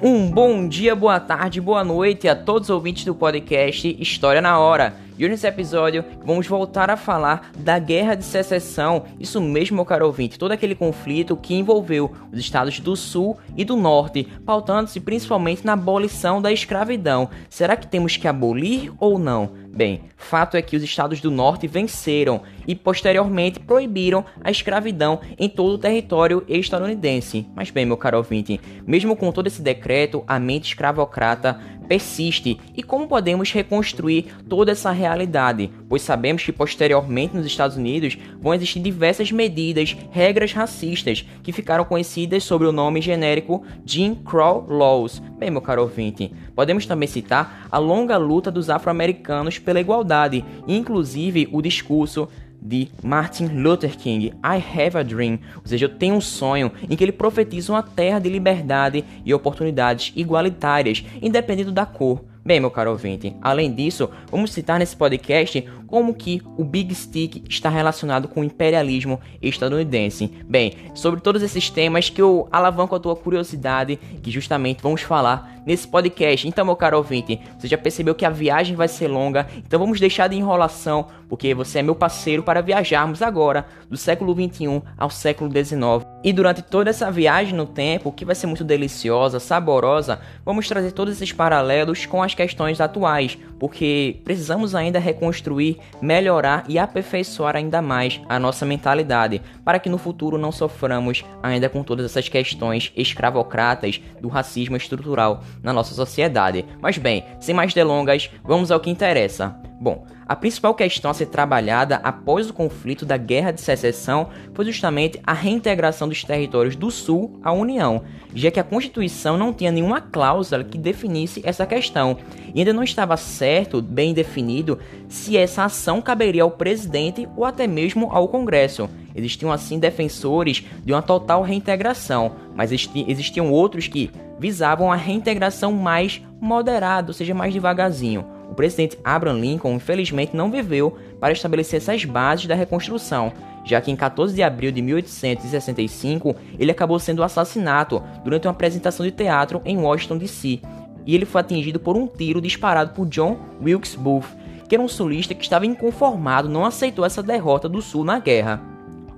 Um bom dia, boa tarde, boa noite a todos os ouvintes do podcast História na Hora. E hoje nesse episódio vamos voltar a falar da Guerra de Secessão, isso mesmo, meu caro ouvinte, todo aquele conflito que envolveu os estados do Sul e do Norte, pautando-se principalmente na abolição da escravidão. Será que temos que abolir ou não? Bem, fato é que os estados do norte venceram e posteriormente proibiram a escravidão em todo o território estadunidense. Mas bem, meu caro ouvinte, mesmo com todo esse decreto, a mente escravocrata persiste e como podemos reconstruir toda essa realidade, pois sabemos que posteriormente nos Estados Unidos vão existir diversas medidas, regras racistas que ficaram conhecidas sob o nome genérico Jim Crow Laws. Bem, meu caro ouvinte, podemos também citar a longa luta dos afro-americanos pela igualdade, inclusive o discurso de Martin Luther King, I Have a Dream, ou seja, eu tenho um sonho em que ele profetiza uma terra de liberdade e oportunidades igualitárias, independente da cor. Bem, meu caro ouvinte, além disso, vamos citar nesse podcast como que o Big Stick está relacionado com o imperialismo estadunidense. Bem, sobre todos esses temas que eu alavanco a tua curiosidade, que justamente vamos falar nesse podcast. Então, meu caro ouvinte, você já percebeu que a viagem vai ser longa, então vamos deixar de enrolação, porque você é meu parceiro para viajarmos agora do século 21 ao século 19. E durante toda essa viagem no tempo, que vai ser muito deliciosa, saborosa, vamos trazer todos esses paralelos com as questões atuais, porque precisamos ainda reconstruir, melhorar e aperfeiçoar ainda mais a nossa mentalidade, para que no futuro não soframos ainda com todas essas questões escravocratas do racismo estrutural na nossa sociedade. Mas bem, sem mais delongas, vamos ao que interessa. Bom, a principal questão a ser trabalhada após o conflito da Guerra de Secessão foi justamente a reintegração dos territórios do Sul à União, já que a Constituição não tinha nenhuma cláusula que definisse essa questão, e ainda não estava certo, bem definido, se essa ação caberia ao presidente ou até mesmo ao Congresso. Existiam assim defensores de uma total reintegração, mas existiam outros que visavam a reintegração mais moderada, ou seja, mais devagarzinho. O presidente Abraham Lincoln, infelizmente, não viveu para estabelecer essas bases da reconstrução, já que em 14 de abril de 1865 ele acabou sendo assassinado durante uma apresentação de teatro em Washington DC, e ele foi atingido por um tiro disparado por John Wilkes Booth, que era um sulista que estava inconformado, não aceitou essa derrota do Sul na guerra.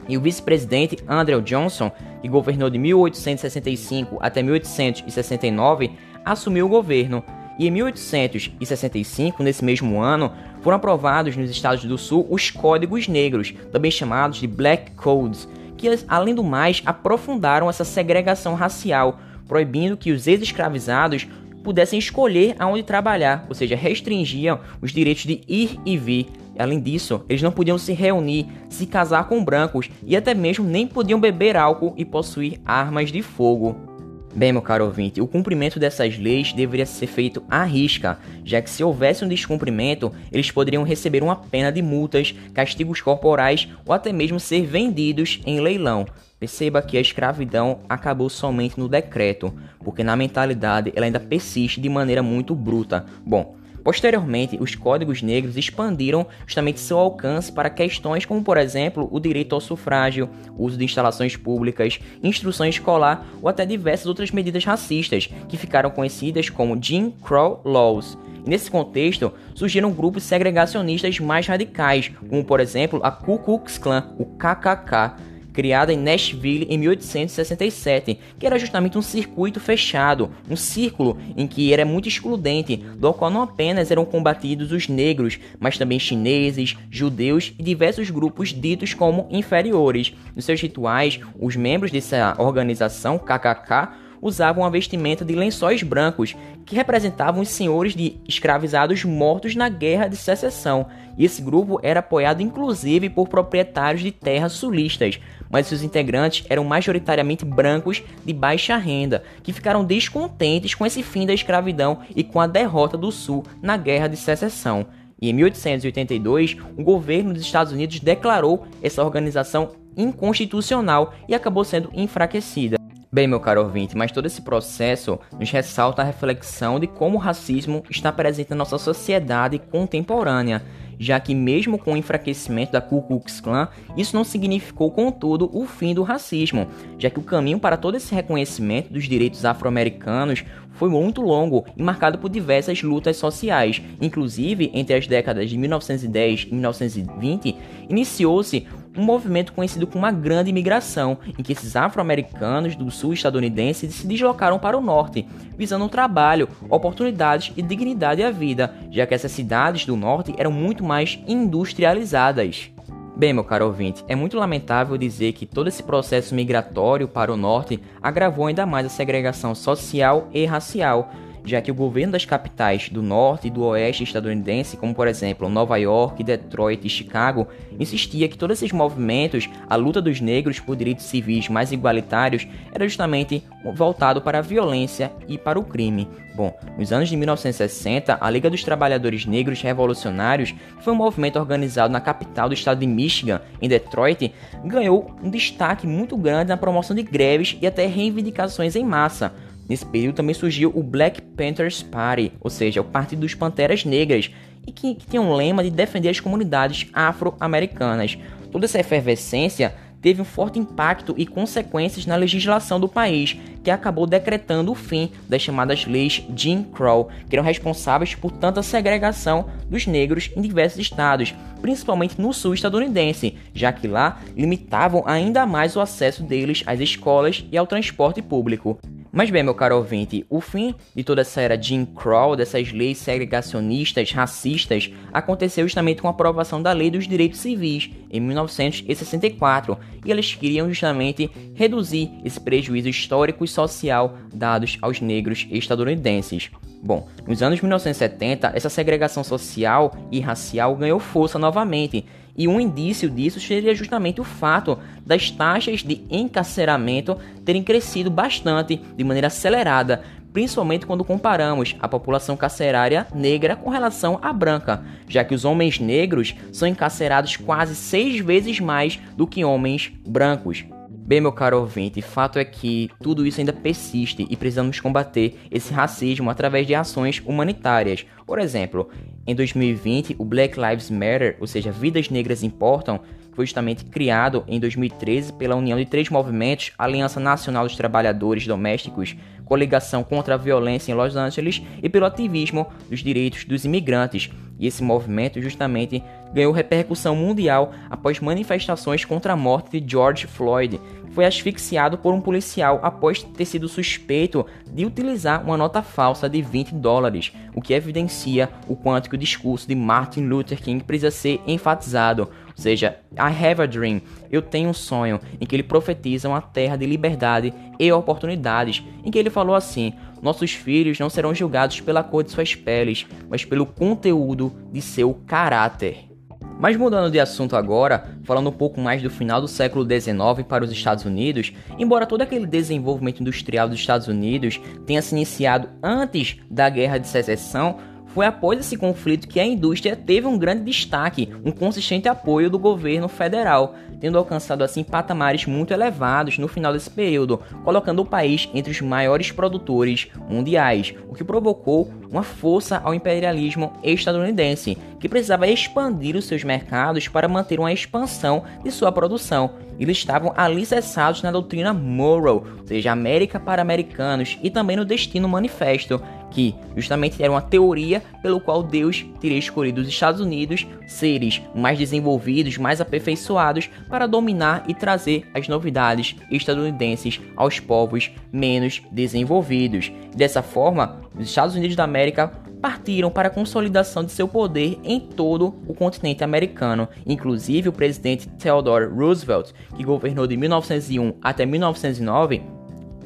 E o vice-presidente Andrew Johnson, que governou de 1865 até 1869, assumiu o governo. E em 1865, nesse mesmo ano, foram aprovados nos Estados do Sul os Códigos Negros, também chamados de Black Codes, que além do mais aprofundaram essa segregação racial, proibindo que os ex-escravizados pudessem escolher aonde trabalhar, ou seja, restringiam os direitos de ir e vir. Além disso, eles não podiam se reunir, se casar com brancos e até mesmo nem podiam beber álcool e possuir armas de fogo. Bem, meu caro ouvinte, o cumprimento dessas leis deveria ser feito à risca, já que se houvesse um descumprimento, eles poderiam receber uma pena de multas, castigos corporais ou até mesmo ser vendidos em leilão. Perceba que a escravidão acabou somente no decreto, porque na mentalidade ela ainda persiste de maneira muito bruta. Bom, Posteriormente, os códigos negros expandiram justamente seu alcance para questões como, por exemplo, o direito ao sufrágio, uso de instalações públicas, instrução escolar ou até diversas outras medidas racistas, que ficaram conhecidas como Jim Crow Laws. Nesse contexto, surgiram grupos segregacionistas mais radicais, como por exemplo a Ku Klux Klan, o KKK, criada em Nashville em 1867, que era justamente um circuito fechado, um círculo em que era muito excludente, do qual não apenas eram combatidos os negros, mas também chineses, judeus e diversos grupos ditos como inferiores. Nos seus rituais, os membros dessa organização KKK usavam a vestimenta de lençóis brancos, que representavam os senhores de escravizados mortos na Guerra de Secessão. E esse grupo era apoiado inclusive por proprietários de terras sulistas, mas seus integrantes eram majoritariamente brancos de baixa renda, que ficaram descontentes com esse fim da escravidão e com a derrota do Sul na Guerra de Secessão. E em 1882, o governo dos Estados Unidos declarou essa organização inconstitucional e acabou sendo enfraquecida. Bem, meu caro ouvinte, mas todo esse processo nos ressalta a reflexão de como o racismo está presente na nossa sociedade contemporânea já que mesmo com o enfraquecimento da Ku Klux Klan, isso não significou, contudo, o fim do racismo, já que o caminho para todo esse reconhecimento dos direitos afro-americanos foi muito longo e marcado por diversas lutas sociais. Inclusive, entre as décadas de 1910 e 1920, iniciou-se um movimento conhecido como a Grande Imigração, em que esses afro-americanos do sul estadunidense se deslocaram para o norte, visando um trabalho, oportunidades e dignidade à vida, já que essas cidades do norte eram muito mais industrializadas. Bem, meu caro ouvinte, é muito lamentável dizer que todo esse processo migratório para o norte agravou ainda mais a segregação social e racial, já que o governo das capitais do norte e do oeste estadunidense, como por exemplo Nova York, Detroit e Chicago, insistia que todos esses movimentos, a luta dos negros por direitos civis mais igualitários, era justamente voltado para a violência e para o crime. Bom, nos anos de 1960, a Liga dos Trabalhadores Negros Revolucionários, que foi um movimento organizado na capital do estado de Michigan, em Detroit, ganhou um destaque muito grande na promoção de greves e até reivindicações em massa. Nesse período também surgiu o Black Panthers Party, ou seja, o Partido dos Panteras Negras, e que, que tem um lema de defender as comunidades afro-americanas. Toda essa efervescência teve um forte impacto e consequências na legislação do país, que acabou decretando o fim das chamadas leis Jim Crow, que eram responsáveis por tanta segregação dos negros em diversos estados, principalmente no sul estadunidense, já que lá limitavam ainda mais o acesso deles às escolas e ao transporte público. Mas bem, meu caro ouvinte, o fim de toda essa era Jim Crow, dessas leis segregacionistas, racistas, aconteceu justamente com a aprovação da Lei dos Direitos Civis, em 1964, e eles queriam justamente reduzir esse prejuízo histórico e social dados aos negros estadunidenses. Bom, nos anos 1970, essa segregação social e racial ganhou força novamente, e um indício disso seria justamente o fato das taxas de encarceramento terem crescido bastante de maneira acelerada, principalmente quando comparamos a população carcerária negra com relação à branca, já que os homens negros são encarcerados quase seis vezes mais do que homens brancos. Bem, meu caro ouvinte, fato é que tudo isso ainda persiste e precisamos combater esse racismo através de ações humanitárias. Por exemplo, em 2020, o Black Lives Matter, ou seja, Vidas Negras Importam, foi justamente criado em 2013 pela união de três movimentos, Aliança Nacional dos Trabalhadores Domésticos, Coligação contra a Violência em Los Angeles e pelo ativismo dos direitos dos imigrantes. E esse movimento justamente ganhou repercussão mundial após manifestações contra a morte de George Floyd, foi asfixiado por um policial após ter sido suspeito de utilizar uma nota falsa de 20 dólares, o que evidencia o quanto que o discurso de Martin Luther King precisa ser enfatizado. Ou seja, I have a dream, eu tenho um sonho, em que ele profetiza uma terra de liberdade e oportunidades, em que ele falou assim: nossos filhos não serão julgados pela cor de suas peles, mas pelo conteúdo de seu caráter. Mas mudando de assunto agora, falando um pouco mais do final do século XIX para os Estados Unidos, embora todo aquele desenvolvimento industrial dos Estados Unidos tenha se iniciado antes da Guerra de Secessão, foi após esse conflito que a indústria teve um grande destaque, um consistente apoio do governo federal, tendo alcançado assim patamares muito elevados no final desse período, colocando o país entre os maiores produtores mundiais, o que provocou uma força ao imperialismo estadunidense, que precisava expandir os seus mercados para manter uma expansão de sua produção. Eles estavam alicerçados na doutrina Monroe, ou seja, América para americanos, e também no Destino Manifesto, que justamente era uma teoria pelo qual Deus teria escolhido os Estados Unidos, seres mais desenvolvidos, mais aperfeiçoados, para dominar e trazer as novidades estadunidenses aos povos menos desenvolvidos. Dessa forma, os Estados Unidos da América partiram para a consolidação de seu poder em todo o continente americano. Inclusive, o presidente Theodore Roosevelt, que governou de 1901 até 1909,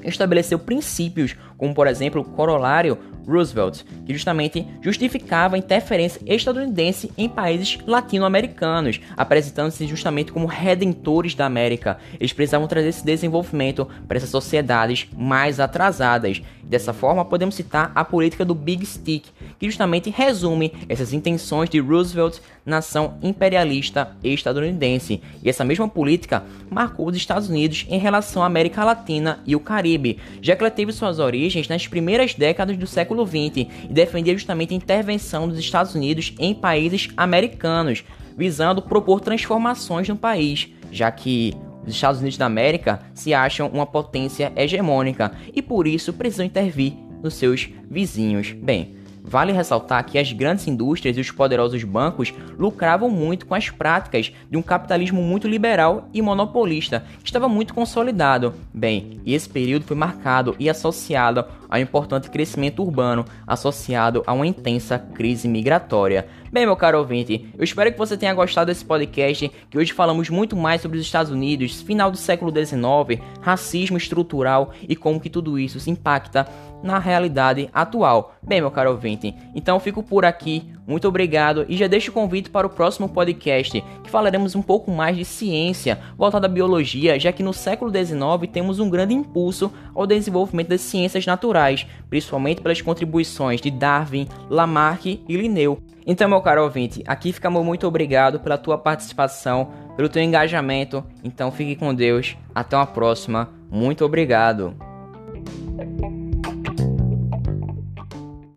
estabeleceu princípios como, por exemplo, o corolário Roosevelt, que justamente justificava a interferência estadunidense em países latino-americanos, apresentando-se justamente como redentores da América. Eles precisavam trazer esse desenvolvimento para essas sociedades mais atrasadas. Dessa forma, podemos citar a política do Big Stick, que justamente resume essas intenções de Roosevelt, nação imperialista estadunidense. E essa mesma política marcou os Estados Unidos em relação à América Latina e o Caribe, já que ela teve suas origens nas primeiras décadas do século século XX e defendia justamente a intervenção dos Estados Unidos em países americanos, visando propor transformações no país, já que os Estados Unidos da América se acham uma potência hegemônica e por isso precisam intervir nos seus vizinhos. Bem, Vale ressaltar que as grandes indústrias e os poderosos bancos lucravam muito com as práticas de um capitalismo muito liberal e monopolista, que estava muito consolidado. Bem, e esse período foi marcado e associado ao importante crescimento urbano, associado a uma intensa crise migratória. Bem, meu caro ouvinte, eu espero que você tenha gostado desse podcast, que hoje falamos muito mais sobre os Estados Unidos, final do século XIX, racismo estrutural e como que tudo isso se impacta na realidade atual. Bem, meu caro ouvinte, então fico por aqui. Muito obrigado e já deixo o convite para o próximo podcast, que falaremos um pouco mais de ciência voltada à biologia, já que no século XIX temos um grande impulso ao desenvolvimento das ciências naturais, principalmente pelas contribuições de Darwin, Lamarck e Linneu. Então, meu caro ouvinte, aqui fica meu muito obrigado pela tua participação, pelo teu engajamento. Então, fique com Deus. Até uma próxima. Muito obrigado.